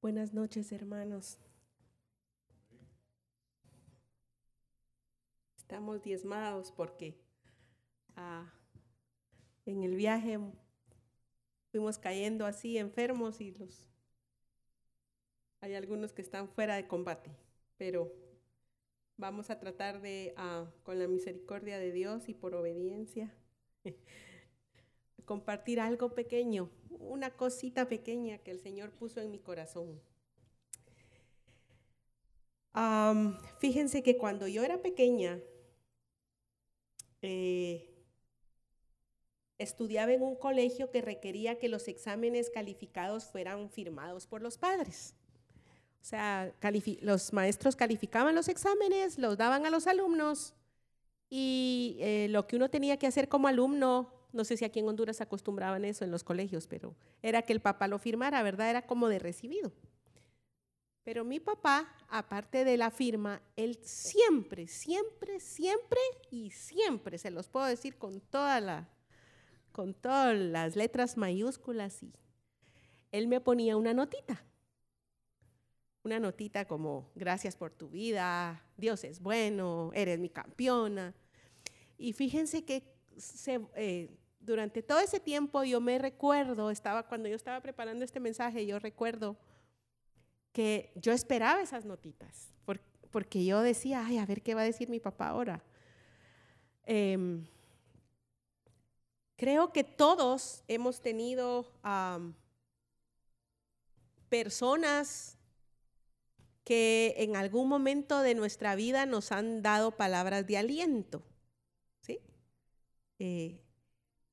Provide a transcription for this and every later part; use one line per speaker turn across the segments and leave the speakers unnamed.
Buenas noches, hermanos. Estamos diezmados porque ah, en el viaje fuimos cayendo así enfermos y los hay algunos que están fuera de combate, pero vamos a tratar de, ah, con la misericordia de Dios y por obediencia, compartir algo pequeño, una cosita pequeña que el Señor puso en mi corazón. fíjense que cuando yo era pequeña, eh, estudiaba en un colegio que requería que los exámenes calificados fueran firmados por los padres. O sea, los maestros calificaban los exámenes, los daban a los alumnos y eh, lo que uno tenía que hacer como alumno no sé si aquí en Honduras acostumbraban eso en los colegios, pero era que el papá lo firmara, ¿verdad? Era como de recibido. Pero mi papá, aparte de la firma, él siempre, siempre, siempre y siempre, se los puedo decir con toda la, con todas las letras mayúsculas y él me ponía una notita. Una notita como gracias por tu vida, Dios es bueno, eres mi campeona. Y fíjense que eh, durante todo ese tiempo yo me recuerdo, estaba, cuando yo estaba preparando este mensaje, yo recuerdo que yo esperaba esas notitas, porque yo decía, ay, a ver qué va a decir mi papá ahora. Em, creo que todos hemos tenido personas que en algún momento de nuestra vida nos han dado palabras de aliento. Eh,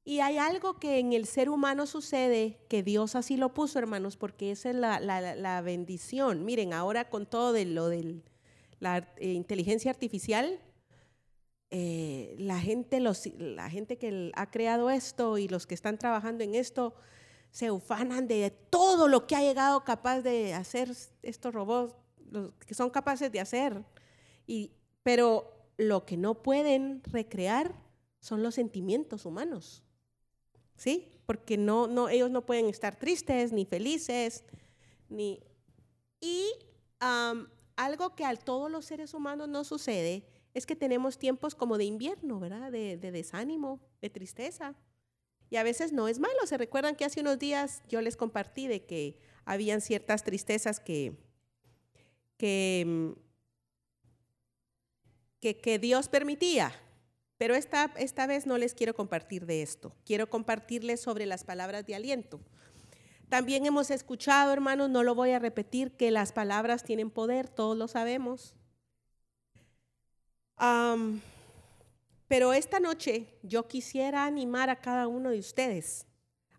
y hay algo que en el ser humano sucede, que Dios así lo puso, hermanos, porque esa es la, bendición. Miren, ahora con todo de lo de la eh, inteligencia artificial, eh, la, gente, los, la gente que ha creado esto y los que están trabajando en esto se ufanan de todo lo que ha llegado capaz de hacer estos robots, los que son capaces de hacer. Y, pero lo que no pueden recrear son los sentimientos humanos. ¿Sí? Porque no, no, ellos no pueden estar tristes, ni felices, ni... Y algo que a todos los seres humanos no sucede es que tenemos tiempos como de invierno, ¿verdad? De, desánimo, de tristeza. Y a veces no es malo. ¿Se recuerdan que hace unos días yo les compartí de que habían ciertas tristezas que, que, que, que Dios permitía? Pero esta, esta vez no les quiero compartir de esto, quiero compartirles sobre las palabras de aliento. También hemos escuchado, hermanos, no lo voy a repetir, que las palabras tienen poder, todos lo sabemos. pero esta noche yo quisiera animar a cada uno de ustedes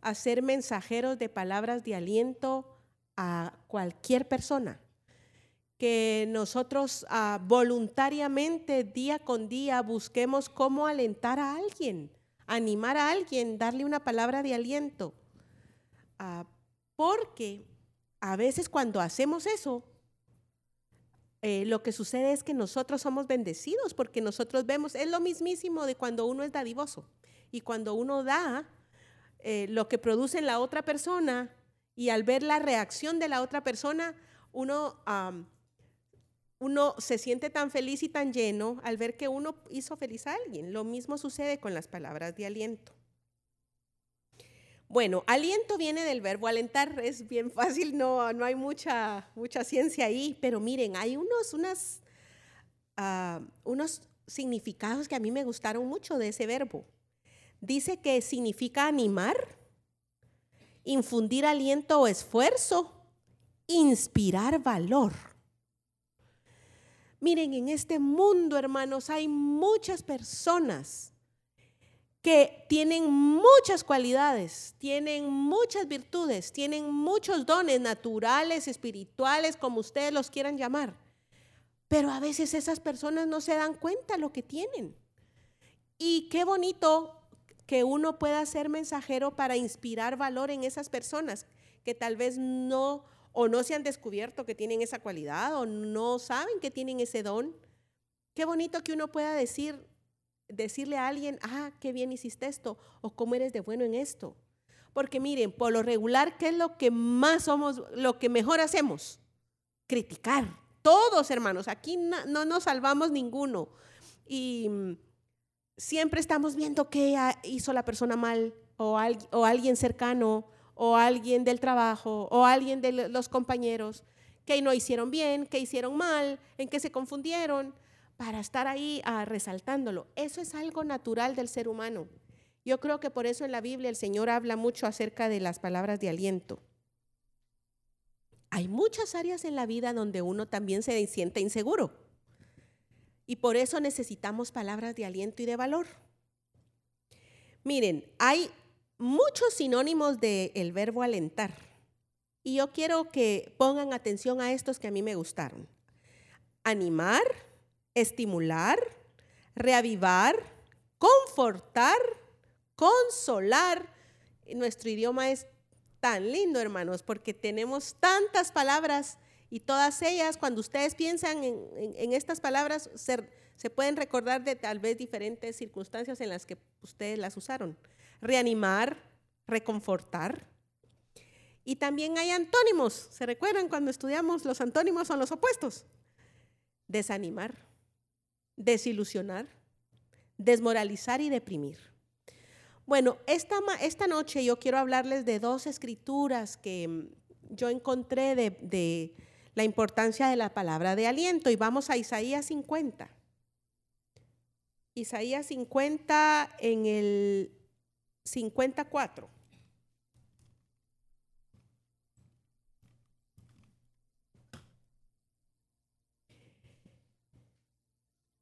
a ser mensajeros de palabras de aliento a cualquier persona que nosotros ah, voluntariamente día con día busquemos cómo alentar a alguien, animar a alguien, darle una palabra de aliento. Ah, porque a veces cuando hacemos eso, eh, lo que sucede es que nosotros somos bendecidos porque nosotros vemos, es lo mismísimo de cuando uno es dadivoso y cuando uno da eh, lo que produce en la otra persona y al ver la reacción de la otra persona, uno uno se siente tan feliz y tan lleno al ver que uno hizo feliz a alguien. Lo mismo sucede con las palabras de aliento. Bueno, aliento viene del verbo alentar, es bien fácil, no, no hay mucha, mucha ciencia ahí, pero miren, hay unos, unas, ah, unos significados que a mí me gustaron mucho de ese verbo. Dice que significa animar, infundir aliento o esfuerzo, inspirar valor. Miren, en este mundo, hermanos, hay muchas personas que tienen muchas cualidades, tienen muchas virtudes, tienen muchos dones naturales, espirituales, como ustedes los quieran llamar. Pero a veces esas personas no se dan cuenta lo que tienen. Y qué bonito que uno pueda ser mensajero para inspirar valor en esas personas que tal vez no o no se han descubierto que tienen esa cualidad o no saben que tienen ese don. Qué bonito que uno pueda decir, decirle a alguien, ah, qué bien hiciste esto o cómo eres de bueno en esto. Porque miren, por lo regular, ¿qué es lo que más somos, lo que mejor hacemos? Criticar. Todos, hermanos, aquí no, nos salvamos ninguno. Y mm, siempre estamos viendo qué hizo la persona mal o, o alguien cercano o alguien del trabajo o alguien de los compañeros que no hicieron bien, que hicieron mal, en que se confundieron, para estar ahí ah, resaltándolo. Eso es algo natural del ser humano. Yo creo que por eso en la Biblia el Señor habla mucho acerca de las palabras de aliento. Hay muchas áreas en la vida donde uno también se siente inseguro. Y por eso necesitamos palabras de aliento y de valor. Miren, hay muchos sinónimos del verbo alentar. Y yo quiero que pongan atención a estos que a mí me gustaron. Animar, estimular, reavivar, confortar, consolar. Nuestro idioma es tan lindo, hermanos, porque tenemos tantas palabras y todas ellas, cuando ustedes piensan en, estas palabras, se pueden recordar de tal vez diferentes circunstancias en las que ustedes las usaron. Reanimar, reconfortar, y también hay antónimos. ¿Se recuerdan cuando estudiamos los antónimos son los opuestos? Desanimar, desilusionar, desmoralizar y deprimir. Bueno, esta, esta noche yo quiero hablarles de dos escrituras que mm, yo encontré de, de la importancia de la palabra de aliento y vamos a Isaías 50. Isaías 50 en el 54.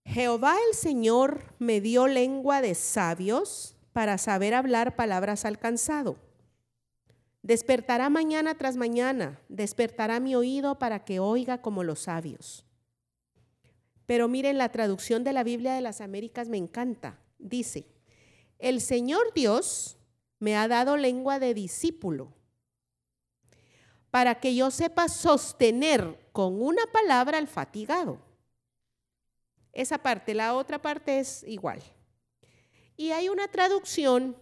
Jehová el Señor me dio lengua de sabios para saber hablar palabras alcanzado. Despertará mañana tras mañana, despertará mi oído para que oiga como los sabios. Pero miren, la traducción de la Biblia de las Américas me encanta. Dice, el Señor Dios me ha dado lengua de discípulo para que yo sepa sostener con una palabra al fatigado esa parte, la otra parte es igual. Y hay una traducción,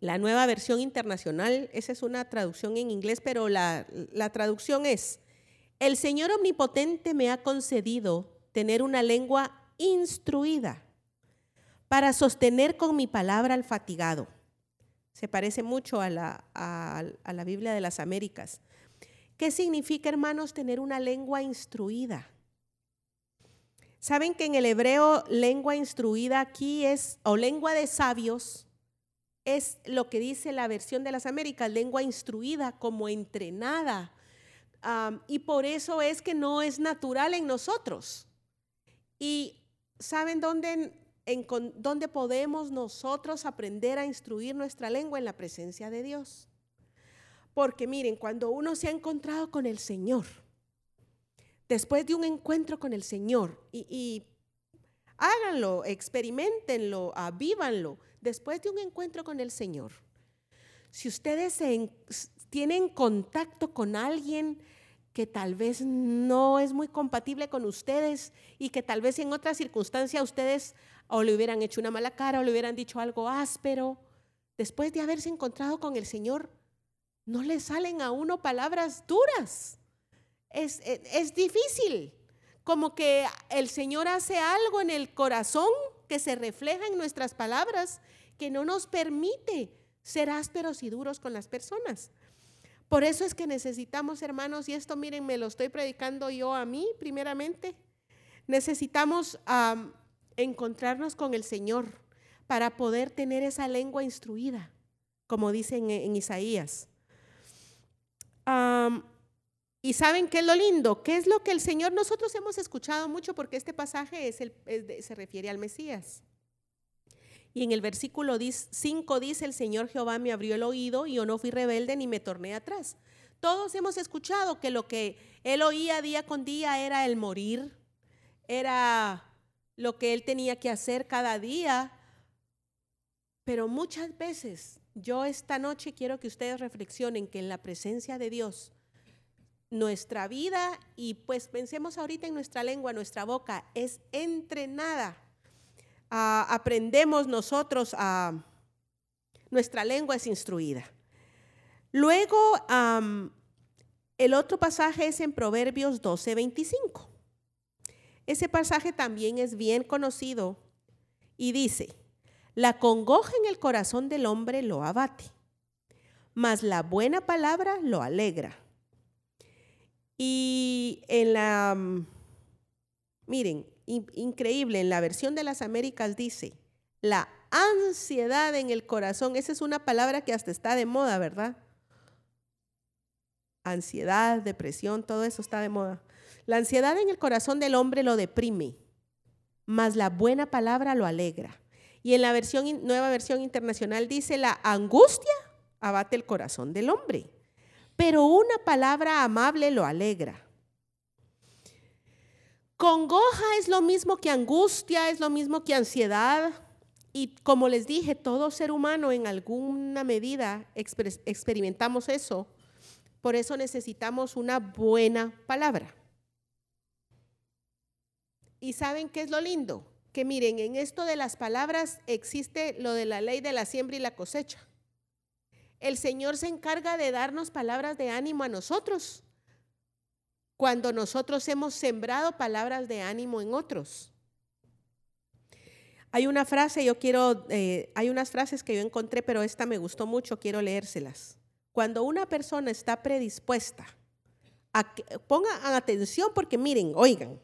la nueva versión internacional, esa es una traducción en inglés, pero la, la traducción es, el Señor Omnipotente me ha concedido tener una lengua instruida para sostener con mi palabra al fatigado. Se parece mucho a la, a la Biblia de las Américas. ¿Qué significa, hermanos, tener una lengua instruida? Saben que en el hebreo lengua instruida aquí es, o lengua de sabios, es lo que dice la versión de las Américas, lengua instruida como entrenada. y por eso es que no es natural en nosotros. Y ¿saben dónde, en, dónde podemos nosotros aprender a instruir nuestra lengua? En la presencia de Dios. Porque miren, cuando uno se ha encontrado con el Señor, después de un encuentro con el Señor y, háganlo, experimentenlo, avívanlo, después de un encuentro con el Señor. Si ustedes tienen contacto con alguien que tal vez no es muy compatible con ustedes y que tal vez en otra circunstancia ustedes o le hubieran hecho una mala cara o le hubieran dicho algo áspero, después de haberse encontrado con el Señor, no le salen a uno palabras duras es, difícil. Como que el Señor hace algo en el corazón que se refleja en nuestras palabras, que no nos permite ser ásperos y duros con las personas. Por eso es que necesitamos, hermanos, y esto miren, me lo estoy predicando yo a mí primeramente, necesitamos encontrarnos con el Señor para poder tener esa lengua instruida, como dicen en, Isaías. Y saben qué es lo lindo, qué es lo que el Señor, nosotros hemos escuchado mucho porque este pasaje es el, se refiere al Mesías. Y en el versículo 5 dice, el Señor Jehová me abrió el oído y yo no fui rebelde ni me torné atrás. Todos hemos escuchado que lo que él oía día con día era el morir, era lo que él tenía que hacer cada día. Pero muchas veces yo esta noche quiero que ustedes reflexionen que en la presencia de Dios, nuestra vida y pues pensemos ahorita en nuestra lengua, nuestra boca es entrenada. Aprendemos nosotros a nuestra lengua es instruida. Luego, el otro pasaje es en Proverbios 12, 25. Ese pasaje también es bien conocido y dice, la congoja en el corazón del hombre lo abate, mas la buena palabra lo alegra. Y en la, miren, increíble, en la versión de las Américas dice, la ansiedad en el corazón, esa es una palabra que hasta está de moda, ¿verdad? Ansiedad, depresión, todo eso está de moda. La ansiedad en el corazón del hombre lo deprime, mas la buena palabra lo alegra. Y en la versión, nueva versión internacional dice, la angustia abate el corazón del hombre, pero una palabra amable lo alegra. Congoja es lo mismo que angustia, es lo mismo que ansiedad. Y como les dije, todo ser humano en alguna medida experimentamos eso. Por eso necesitamos una buena palabra. ¿Y saben qué es lo lindo? Que miren, en esto de las palabras existe lo de la ley de la siembra y la cosecha. El Señor se encarga de darnos palabras de ánimo a nosotros cuando nosotros hemos sembrado palabras de ánimo en otros. Hay una frase, yo quiero, eh, hay unas frases que yo encontré, pero esta me gustó mucho, quiero leérselas. Cuando una persona está predispuesta, a que, pongan atención porque miren, oigan,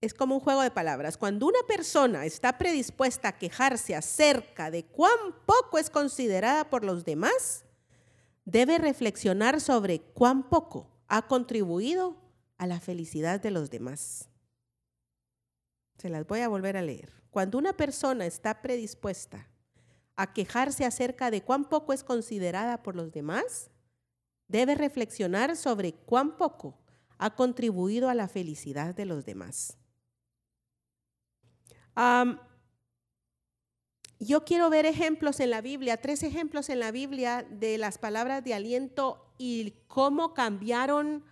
es como un juego de palabras. Cuando una persona está predispuesta a quejarse acerca de cuán poco es considerada por los demás, debe reflexionar sobre cuán poco ha contribuido a la felicidad de los demás. Se las voy a volver a leer. Cuando una persona está predispuesta a quejarse acerca de cuán poco es considerada por los demás, debe reflexionar sobre cuán poco ha contribuido a la felicidad de los demás. yo quiero ver ejemplos en la Biblia, tres ejemplos en la Biblia de las palabras de aliento y cómo cambiaron,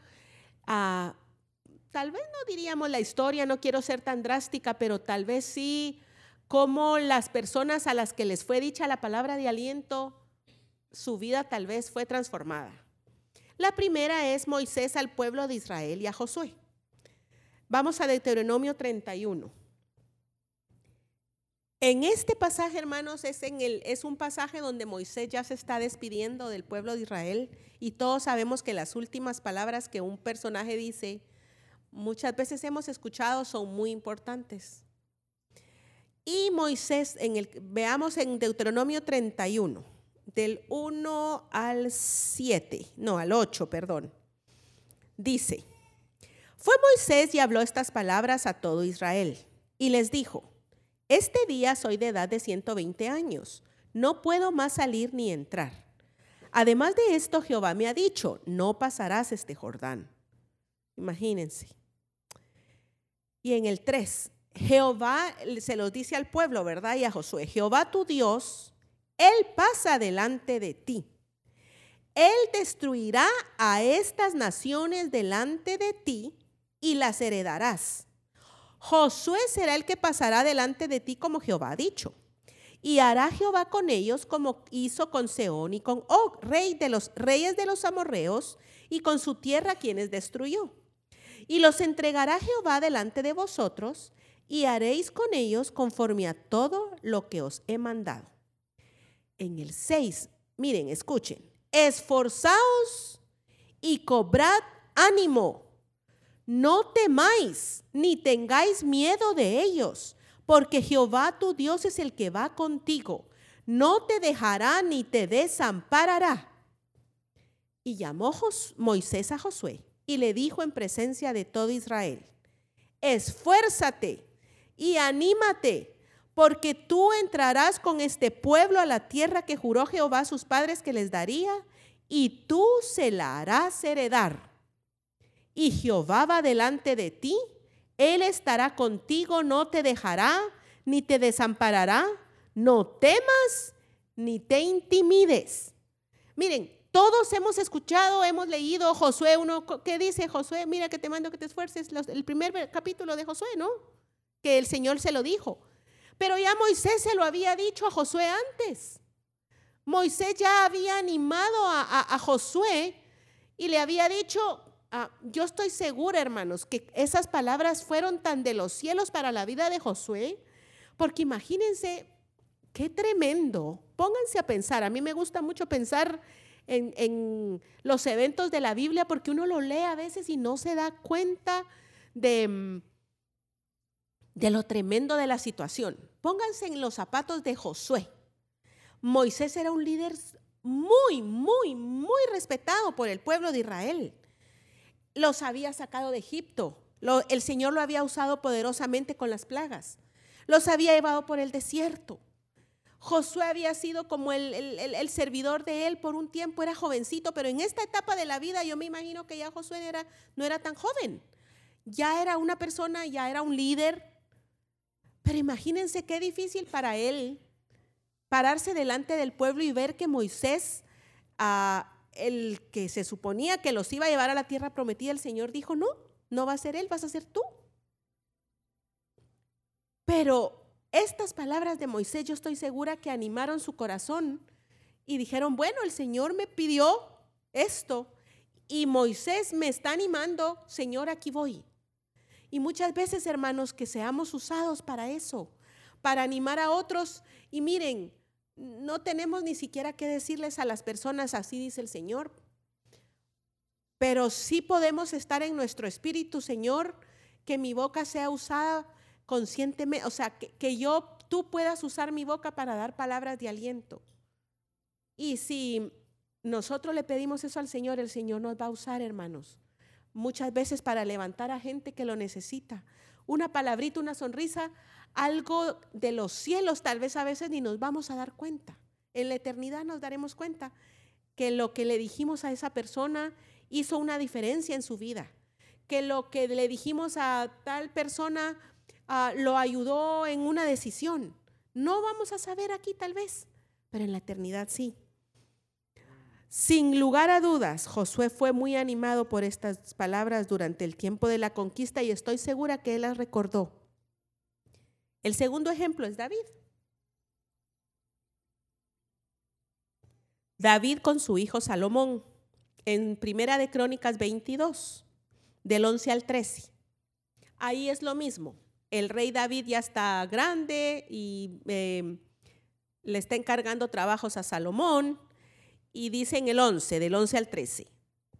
tal vez no diríamos la historia, no quiero ser tan drástica, pero tal vez sí, cómo las personas a las que les fue dicha la palabra de aliento, su vida tal vez fue transformada. La primera es Moisés al pueblo de Israel y a Josué. Vamos a Deuteronomio 31. En este pasaje, hermanos, es, un pasaje donde Moisés ya se está despidiendo del pueblo de Israel y todos sabemos que las últimas palabras que un personaje dice, muchas veces hemos escuchado, son muy importantes. Y Moisés, en el, veamos en Deuteronomio 31, del 1 al 7, no, al 8, perdón, dice, fue Moisés y habló estas palabras a todo Israel y les dijo, este día soy de edad de 120 años. No puedo más salir ni entrar. Además de esto, Jehová me ha dicho, no pasarás este Jordán. Imagínense. Y en el 3, Jehová se lo dice al pueblo, ¿verdad? Y a Josué, Jehová tu Dios, Él pasa delante de ti. Él destruirá a estas naciones delante de ti y las heredarás Josué será el que pasará delante de ti como Jehová ha dicho. Y hará Jehová con ellos como hizo con Seón y con Og, rey de los reyes de los amorreos, y con su tierra quienes destruyó. Y los entregará Jehová delante de vosotros, y haréis con ellos conforme a todo lo que os he mandado. En el 6, miren, escuchen, esforzaos y cobrad ánimo no temáis ni tengáis miedo de ellos, porque Jehová tu Dios es el que va contigo. No te dejará ni te desamparará. Y llamó Moisés a Josué y le dijo en presencia de todo Israel, esfuérzate y anímate, porque tú entrarás con este pueblo a la tierra que juró Jehová a sus padres que les daría, y tú se la harás heredar y Jehová va delante de ti, Él estará contigo, no te dejará, ni te desamparará, no temas, ni te intimides. Miren, todos hemos escuchado, hemos leído Josué uno, ¿qué dice Josué? Mira que te mando que te esfuerces, el primer capítulo de Josué, ¿no? Que el Señor se lo dijo. Pero ya Moisés se lo había dicho a Josué antes. Moisés ya había animado a, Josué y le había dicho, ah, yo estoy segura, hermanos, que esas palabras fueron tan de los cielos para la vida de Josué, porque imagínense qué tremendo. Pónganse a pensar, a mí me gusta mucho pensar en, los eventos de la Biblia porque uno lo lee a veces y no se da cuenta de, mm, de lo tremendo de la situación. Pónganse en los zapatos de Josué. Moisés era un líder muy, muy, muy respetado por el pueblo de Israel. Los había sacado de Egipto. el Señor lo había usado poderosamente con las plagas. Los había llevado por el desierto. Josué había sido como el, servidor de él por un tiempo, era jovencito, pero en esta etapa de la vida yo me imagino que ya Josué no era tan joven. Ya era una persona, ya era un líder. Pero imagínense qué difícil para él pararse delante del pueblo y ver que Moisés, ah, el que se suponía que los iba a llevar a la tierra prometida, el Señor dijo, no, no va a ser él, vas a ser tú. Pero estas palabras de Moisés yo estoy segura que animaron su corazón y dijeron, bueno, el Señor me pidió esto y Moisés me está animando, Señor, aquí voy. Y muchas veces, hermanos, que seamos usados para eso, para animar a otros. Y miren, no tenemos ni siquiera que decirles a las personas, así dice el Señor. Pero sí podemos estar en nuestro espíritu, Señor, que mi boca sea usada conscientemente, o sea, que, que yo, tú puedas usar mi boca para dar palabras de aliento. Y si nosotros le pedimos eso al Señor, el Señor nos va a usar, hermanos, muchas veces para levantar a gente que lo necesita. Una palabrita, una sonrisa algo de los cielos, tal vez a veces ni nos vamos a dar cuenta. En la eternidad nos daremos cuenta que lo que le dijimos a esa persona hizo una diferencia en su vida, que lo que le dijimos a tal persona ah, lo ayudó en una decisión. No vamos a saber aquí tal vez, pero en la eternidad sí. Sin lugar a dudas, Josué fue muy animado por estas palabras durante el tiempo de la conquista y estoy segura que él las recordó el segundo ejemplo es David. David con su hijo Salomón, en Primera de Crónicas 22, del 11 al 13. Ahí es lo mismo. El rey David ya está grande y em, le está encargando trabajos a Salomón. Y dice en el 11, del 11 al 13.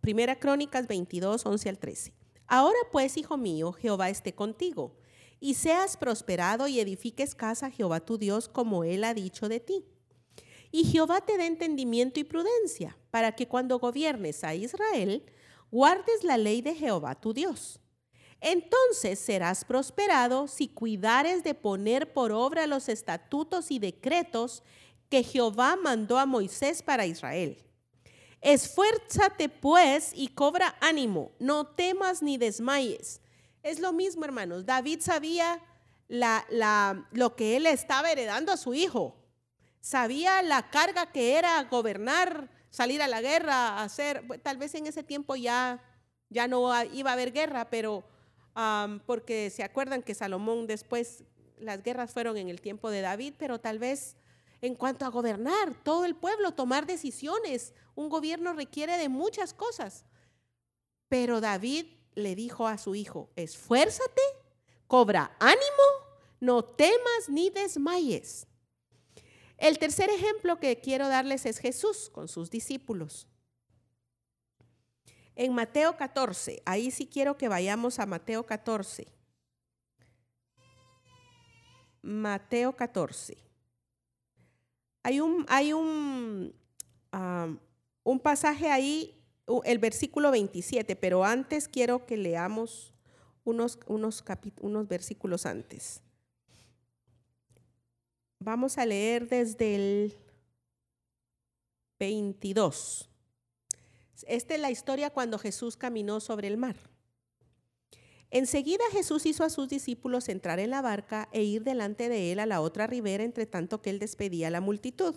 Primera Crónicas 22, 11 al 13. Ahora pues, hijo mío, Jehová esté contigo y seas prosperado y edifiques casa a Jehová tu Dios como él ha dicho de ti. Y Jehová te dé entendimiento y prudencia, para que cuando gobiernes a Israel, guardes la ley de Jehová tu Dios. Entonces serás prosperado si cuidares de poner por obra los estatutos y decretos que Jehová mandó a Moisés para Israel. Esfuérzate pues y cobra ánimo, no temas ni desmayes es lo mismo, hermanos. David sabía lo que él estaba heredando a su hijo. Sabía la carga que era gobernar, salir a la guerra, hacer, tal vez en ese tiempo ya, ya no iba a haber guerra, pero porque se acuerdan que Salomón después, las guerras fueron en el tiempo de David, pero tal vez en cuanto a gobernar todo el pueblo, tomar decisiones, un gobierno requiere de muchas cosas. Pero David le dijo a su hijo, esfuérzate, cobra ánimo, no temas ni desmayes. El tercer ejemplo que quiero darles es Jesús con sus discípulos. En Mateo 14, ahí sí quiero que vayamos a Mateo 14. Mateo 14. Hay un, hay un, ah, un pasaje ahí el versículo 27, pero antes quiero que leamos unos, unos, unos versículos antes. Vamos a leer desde el 22. Esta es la historia cuando Jesús caminó sobre el mar. Enseguida Jesús hizo a sus discípulos entrar en la barca e ir delante de él a la otra ribera, entre tanto que él despedía a la multitud.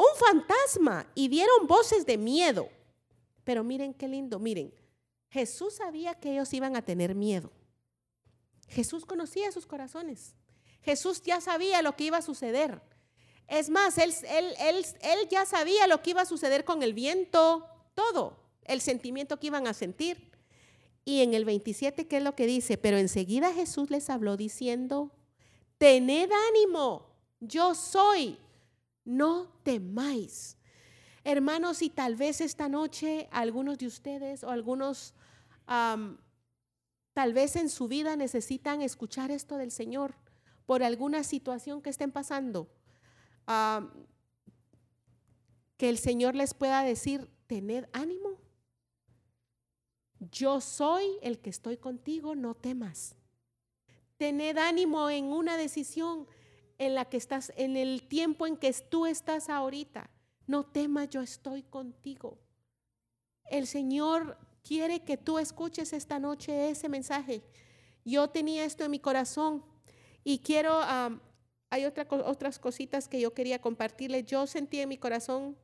un fantasma, y dieron voces de miedo. Pero miren qué lindo, miren, Jesús sabía que ellos iban a tener miedo. Jesús conocía sus corazones. Jesús ya sabía lo que iba a suceder. Es más, él, él, él, él, ya sabía lo que iba a suceder con el viento, todo, el sentimiento que iban a sentir. Y en el 27, ¿qué es lo que dice? Pero enseguida Jesús les habló diciendo, tened ánimo, yo soy, no temáis. Hermanos, y tal vez esta noche algunos de ustedes o algunos tal vez en su vida necesitan escuchar esto del Señor por alguna situación que estén pasando. que el Señor les pueda decir, tened ánimo. Yo soy el que estoy contigo, no temas. Tened ánimo en una decisión en la que estás, en el tiempo en que tú estás ahorita. No temas, yo estoy contigo. El Señor quiere que tú escuches esta noche ese mensaje. Yo tenía esto en mi corazón y quiero, hay otras cositas que yo quería compartirle. Yo sentí en mi corazón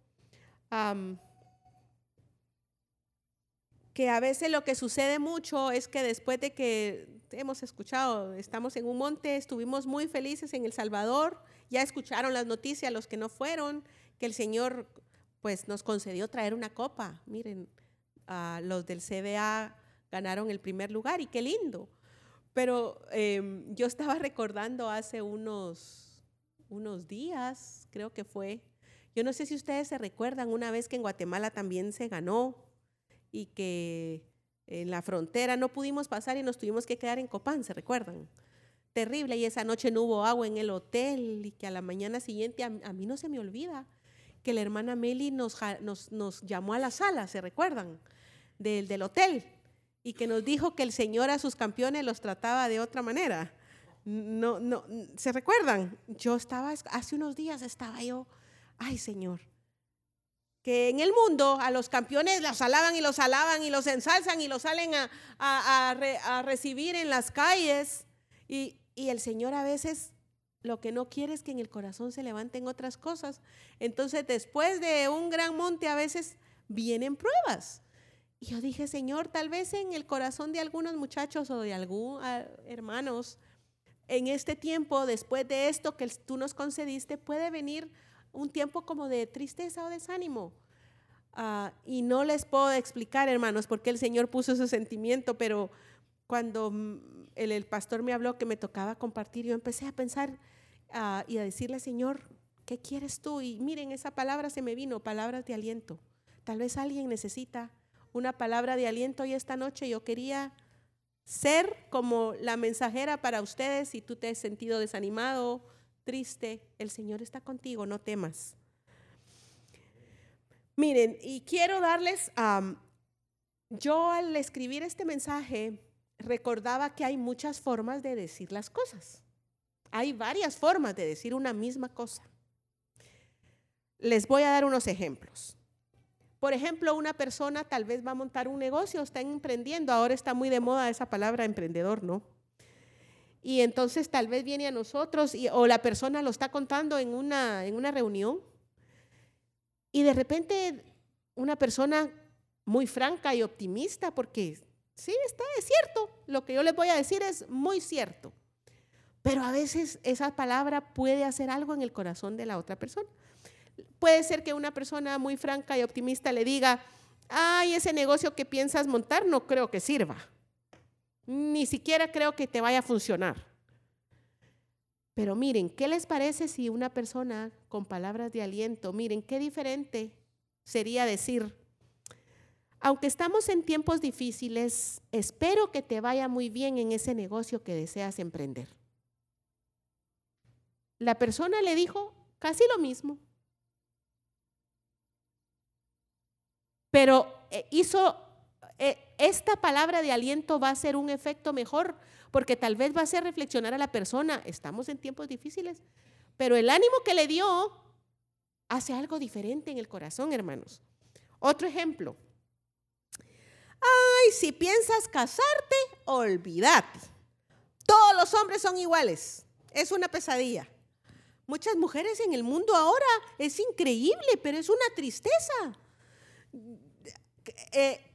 que a veces lo que sucede mucho es que después de que hemos escuchado, estamos en un monte, estuvimos muy felices en El Salvador, ya escucharon las noticias los que no fueron, que el Señor pues nos concedió traer una copa. Miren, los del CBA ganaron el primer lugar y qué lindo. Pero em, yo estaba recordando hace unos, unos días, creo que fue, yo no sé si ustedes se recuerdan una vez que en Guatemala también se ganó y que en la frontera no pudimos pasar y nos tuvimos que quedar en Copán, ¿se recuerdan? Terrible, y esa noche no hubo agua en el hotel y que a la mañana siguiente, a, mí no se me olvida, que la hermana Meli nos, nos, llamó a la sala, ¿se recuerdan? Del, del hotel y que nos dijo que el Señor a sus campeones los trataba de otra manera. No, no, ¿se recuerdan? Yo estaba, hace unos días estaba yo, ay Señor, que en el mundo a los campeones los alaban y los alaban y los ensalzan y los salen a, recibir en las calles. Y, y, el Señor a veces lo que no quiere es que en el corazón se levanten otras cosas. Entonces después de un gran monte a veces vienen pruebas. Y yo dije, Señor, tal vez en el corazón de algunos muchachos o de algunos hermanos, en este tiempo, después de esto que tú nos concediste, puede venir un tiempo como de tristeza o desánimo. Ah, y no les puedo explicar, hermanos, por qué el Señor puso ese sentimiento, pero cuando el, pastor me habló que me tocaba compartir, yo empecé a pensar ah, y a decirle, Señor, ¿qué quieres tú? Y miren, esa palabra se me vino, palabras de aliento. Tal vez alguien necesita una palabra de aliento y esta noche yo quería ser como la mensajera para ustedes si tú te has sentido desanimado, triste, el Señor está contigo, no temas. Miren, y quiero darles, yo al escribir este mensaje recordaba que hay muchas formas de decir las cosas. Hay varias formas de decir una misma cosa. Les voy a dar unos ejemplos. Por ejemplo, una persona tal vez va a montar un negocio, está emprendiendo, ahora está muy de moda esa palabra emprendedor, ¿no? Y entonces tal vez viene a nosotros o la persona lo está contando en una, en una reunión y de repente una persona muy franca y optimista, porque sí, está, es cierto, lo que yo les voy a decir es muy cierto. Pero a veces esa palabra puede hacer algo en el corazón de la otra persona. Puede ser que una persona muy franca y optimista le diga, ay, ese negocio que piensas montar no creo que sirva. Ni siquiera creo que te vaya a funcionar. Pero miren, ¿qué les parece si una persona con palabras de aliento, miren, qué diferente sería decir, aunque estamos en tiempos difíciles, espero que te vaya muy bien en ese negocio que deseas emprender. La persona le dijo casi lo mismo, pero eh, hizo eh, esta palabra de aliento va a ser un efecto mejor, porque tal vez va a hacer reflexionar a la persona, estamos en tiempos difíciles, pero el ánimo que le dio hace algo diferente en el corazón, hermanos. Otro ejemplo. Ay, si piensas casarte, olvídate. Todos los hombres son iguales. Es una pesadilla. Muchas mujeres en el mundo ahora es increíble, pero es una tristeza. Eh,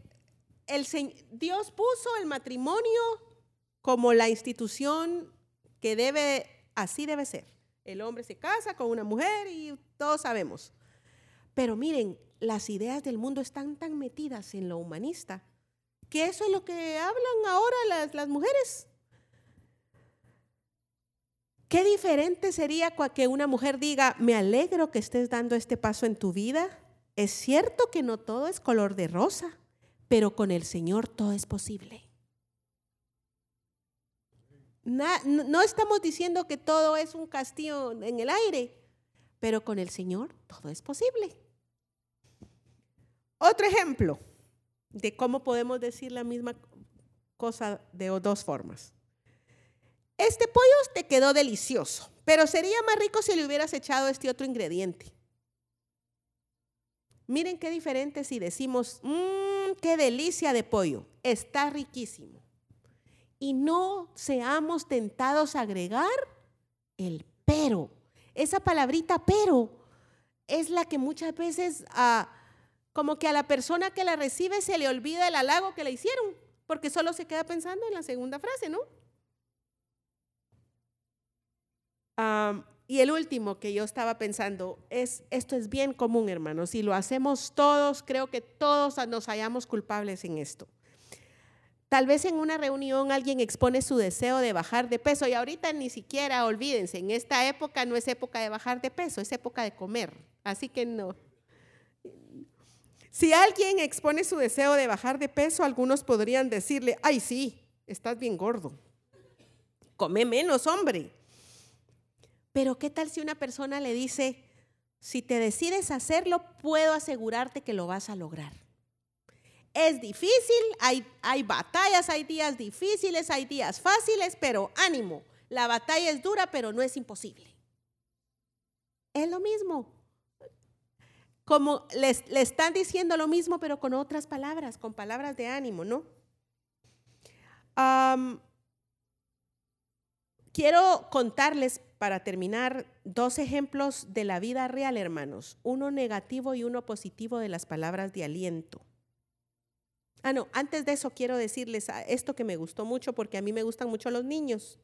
el, Dios puso el matrimonio como la institución que debe, así debe ser. El hombre se casa con una mujer y todos sabemos. Pero miren, las ideas del mundo están tan metidas en lo humanista que eso es lo que hablan ahora las, las mujeres. Qué diferente sería que una mujer diga, me alegro que estés dando este paso en tu vida. Es cierto que no todo es color de rosa, pero con el Señor todo es posible. no estamos diciendo que todo es un castillo en el aire, pero con el Señor todo es posible. Otro ejemplo de cómo podemos decir la misma cosa de dos formas. Este pollo te quedó delicioso, pero sería más rico si le hubieras echado este otro ingrediente. Miren qué diferente si decimos, mmm, qué delicia de pollo, está riquísimo. Y no seamos tentados a agregar el pero. Esa palabrita pero es la que muchas veces como que a la persona que la recibe se le olvida el halago que le hicieron, porque solo se queda pensando en la segunda frase, ¿no? Y el último que yo estaba pensando es, esto es bien común, hermanos, si lo hacemos todos, creo que todos nos hallamos culpables en esto. Tal vez en una reunión alguien expone su deseo de bajar de peso y ahorita ni siquiera, olvídense, en esta época no es época de bajar de peso, es época de comer. Así que no. Si alguien expone su deseo de bajar de peso, algunos podrían decirle, ay sí, estás bien gordo. Come menos, hombre. Pero ¿qué tal si una persona le dice, si te decides hacerlo, puedo asegurarte que lo vas a lograr? Es difícil, hay, hay batallas, hay días difíciles, hay días fáciles, pero ánimo, la batalla es dura, pero no es imposible. Es lo mismo. Como le están diciendo lo mismo, pero con otras palabras, con palabras de ánimo, ¿no? quiero contarles para terminar, dos ejemplos de la vida real, hermanos. Uno negativo y uno positivo de las palabras de aliento. Ah, no, antes de eso quiero decirles esto que me gustó mucho porque a mí me gustan mucho los niños.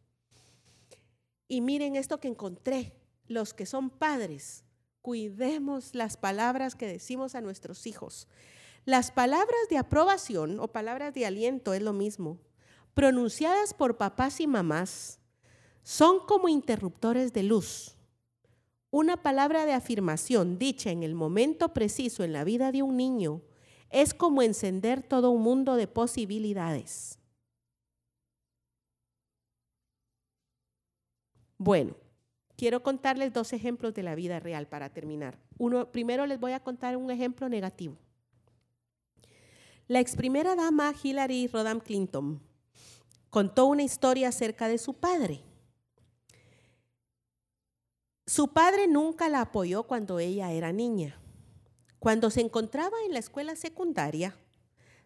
Y miren esto que encontré. Los que son padres, cuidemos las palabras que decimos a nuestros hijos. Las palabras de aprobación o palabras de aliento es lo mismo. Pronunciadas por papás y mamás son como interruptores de luz. Una palabra de afirmación dicha en el momento preciso en la vida de un niño es como encender todo un mundo de posibilidades. Bueno, quiero contarles dos ejemplos de la vida real para terminar. Uno, primero les voy a contar un ejemplo negativo. La ex primera dama Hillary Rodham Clinton contó una historia acerca de su padre. Su padre nunca la apoyó cuando ella era niña. Cuando se encontraba en la escuela secundaria,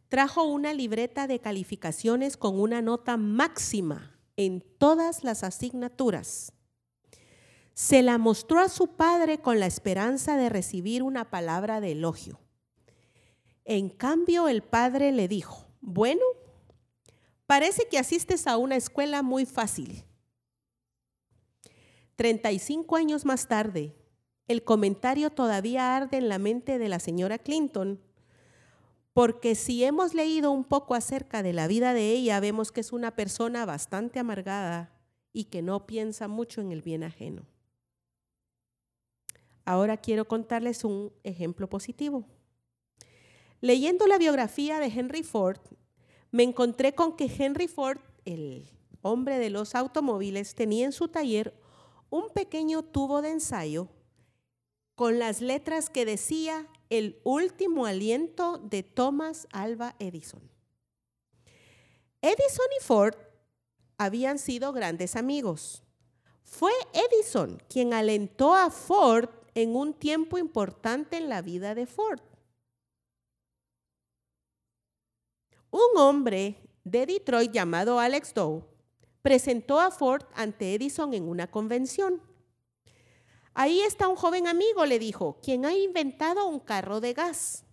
trajo una libreta de calificaciones con una nota máxima en todas las asignaturas. Se la mostró a su padre con la esperanza de recibir una palabra de elogio. En cambio, el padre le dijo, bueno, parece que asistes a una escuela muy fácil 35 años más tarde, el comentario todavía arde en la mente de la señora Clinton, porque si hemos leído un poco acerca de la vida de ella, vemos que es una persona bastante amargada y que no piensa mucho en el bien ajeno. Ahora quiero contarles un ejemplo positivo. Leyendo la biografía de Henry Ford, me encontré con que Henry Ford, el hombre de los automóviles, tenía en su taller un pequeño tubo de ensayo con las letras que decía el último aliento de Thomas Alva Edison. Edison y Ford habían sido grandes amigos. Fue Edison quien alentó a Ford en un tiempo importante en la vida de Ford. Un hombre de Detroit llamado Alex Doe presentó a Ford ante Edison en una convención. Ahí está un joven amigo, le dijo, quien ha inventado un carro de gas.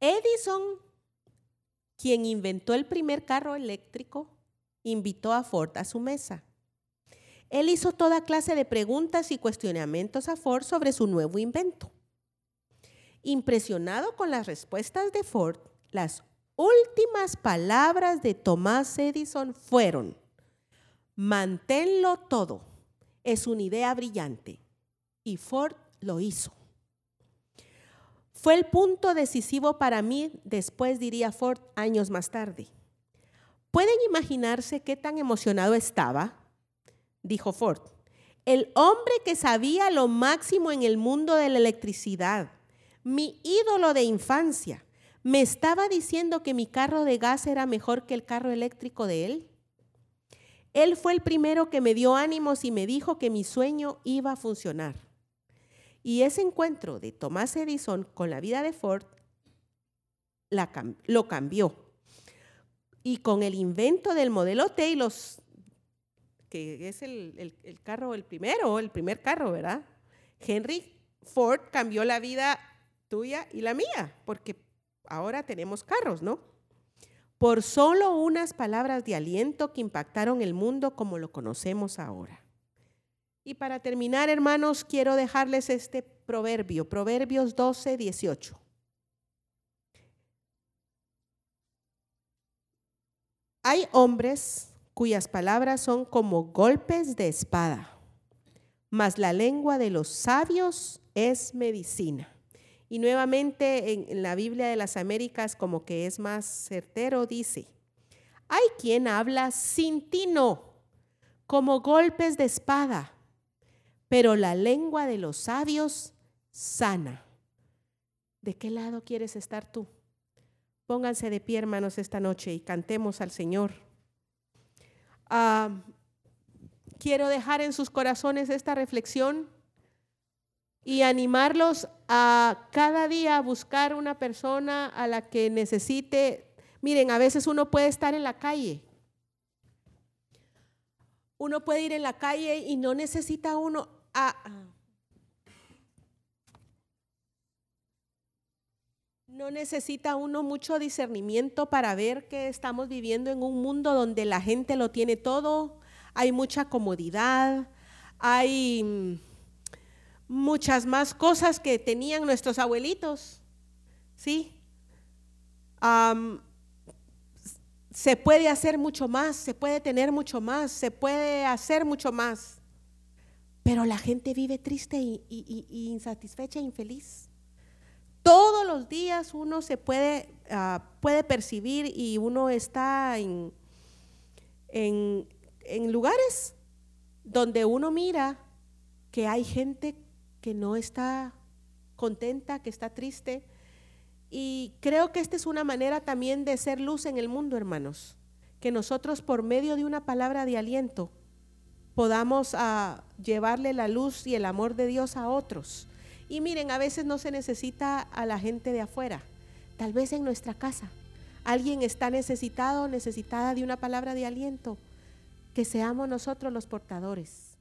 Edison, quien inventó el primer carro eléctrico, invitó a Ford a su mesa. Él hizo toda clase de preguntas y cuestionamientos a Ford sobre su nuevo invento. Impresionado con las respuestas de Ford, las últimas palabras de Thomas Edison fueron, manténlo todo, es una idea brillante. Y Ford lo hizo. Fue el punto decisivo para mí, después diría Ford años más tarde. ¿Pueden imaginarse qué tan emocionado estaba? Dijo Ford. El hombre que sabía lo máximo en el mundo de la electricidad, mi ídolo de infancia, me estaba diciendo que mi carro de gas era mejor que el carro eléctrico de él. Él fue el primero que me dio ánimos y me dijo que mi sueño iba a funcionar. Y ese encuentro de Thomas Edison con la vida de Ford lo cambió. Y con el invento del modelo T que es el, el carro, el primero, el primer carro, ¿verdad? Henry Ford cambió la vida tuya y la mía, porque ahora tenemos carros, ¿no? Por solo unas palabras de aliento que impactaron el mundo como lo conocemos ahora. Y para terminar, hermanos, quiero dejarles este proverbio, Proverbios 12, 18. Hay hombres cuyas palabras son como golpes de espada, mas la lengua de los sabios es medicina. Y nuevamente en, la Biblia de las Américas, como que es más certero, dice, hay quien habla sin tino, como golpes de espada, pero la lengua de los sabios sana. ¿De qué lado quieres estar tú? Pónganse de pie, hermanos, esta noche y cantemos al Señor. Ah, quiero dejar en sus corazones esta reflexión y animarlos a cada día buscar una persona a la que necesite. Miren, a veces uno puede estar en la calle. Uno puede ir en la calle y no necesita uno a... No necesita uno mucho discernimiento para ver que estamos viviendo en un mundo donde la gente lo tiene todo, hay mucha comodidad, hay mm, muchas más cosas que tenían nuestros abuelitos, ¿sí? se puede hacer mucho más, se puede tener mucho más, se puede hacer mucho más, pero la gente vive triste y, insatisfecha e infeliz. Todos los días uno se puede, ah, puede percibir y uno está en, en lugares donde uno mira que hay gente que no está contenta, que está triste. Y creo que esta es una manera también de ser luz en el mundo, hermanos. Que nosotros por medio de una palabra de aliento podamos ah, llevarle la luz y el amor de Dios a otros. Y miren, a veces no se necesita a la gente de afuera, tal vez en nuestra casa. Alguien está necesitado, necesitada de una palabra de aliento, que seamos nosotros los portadores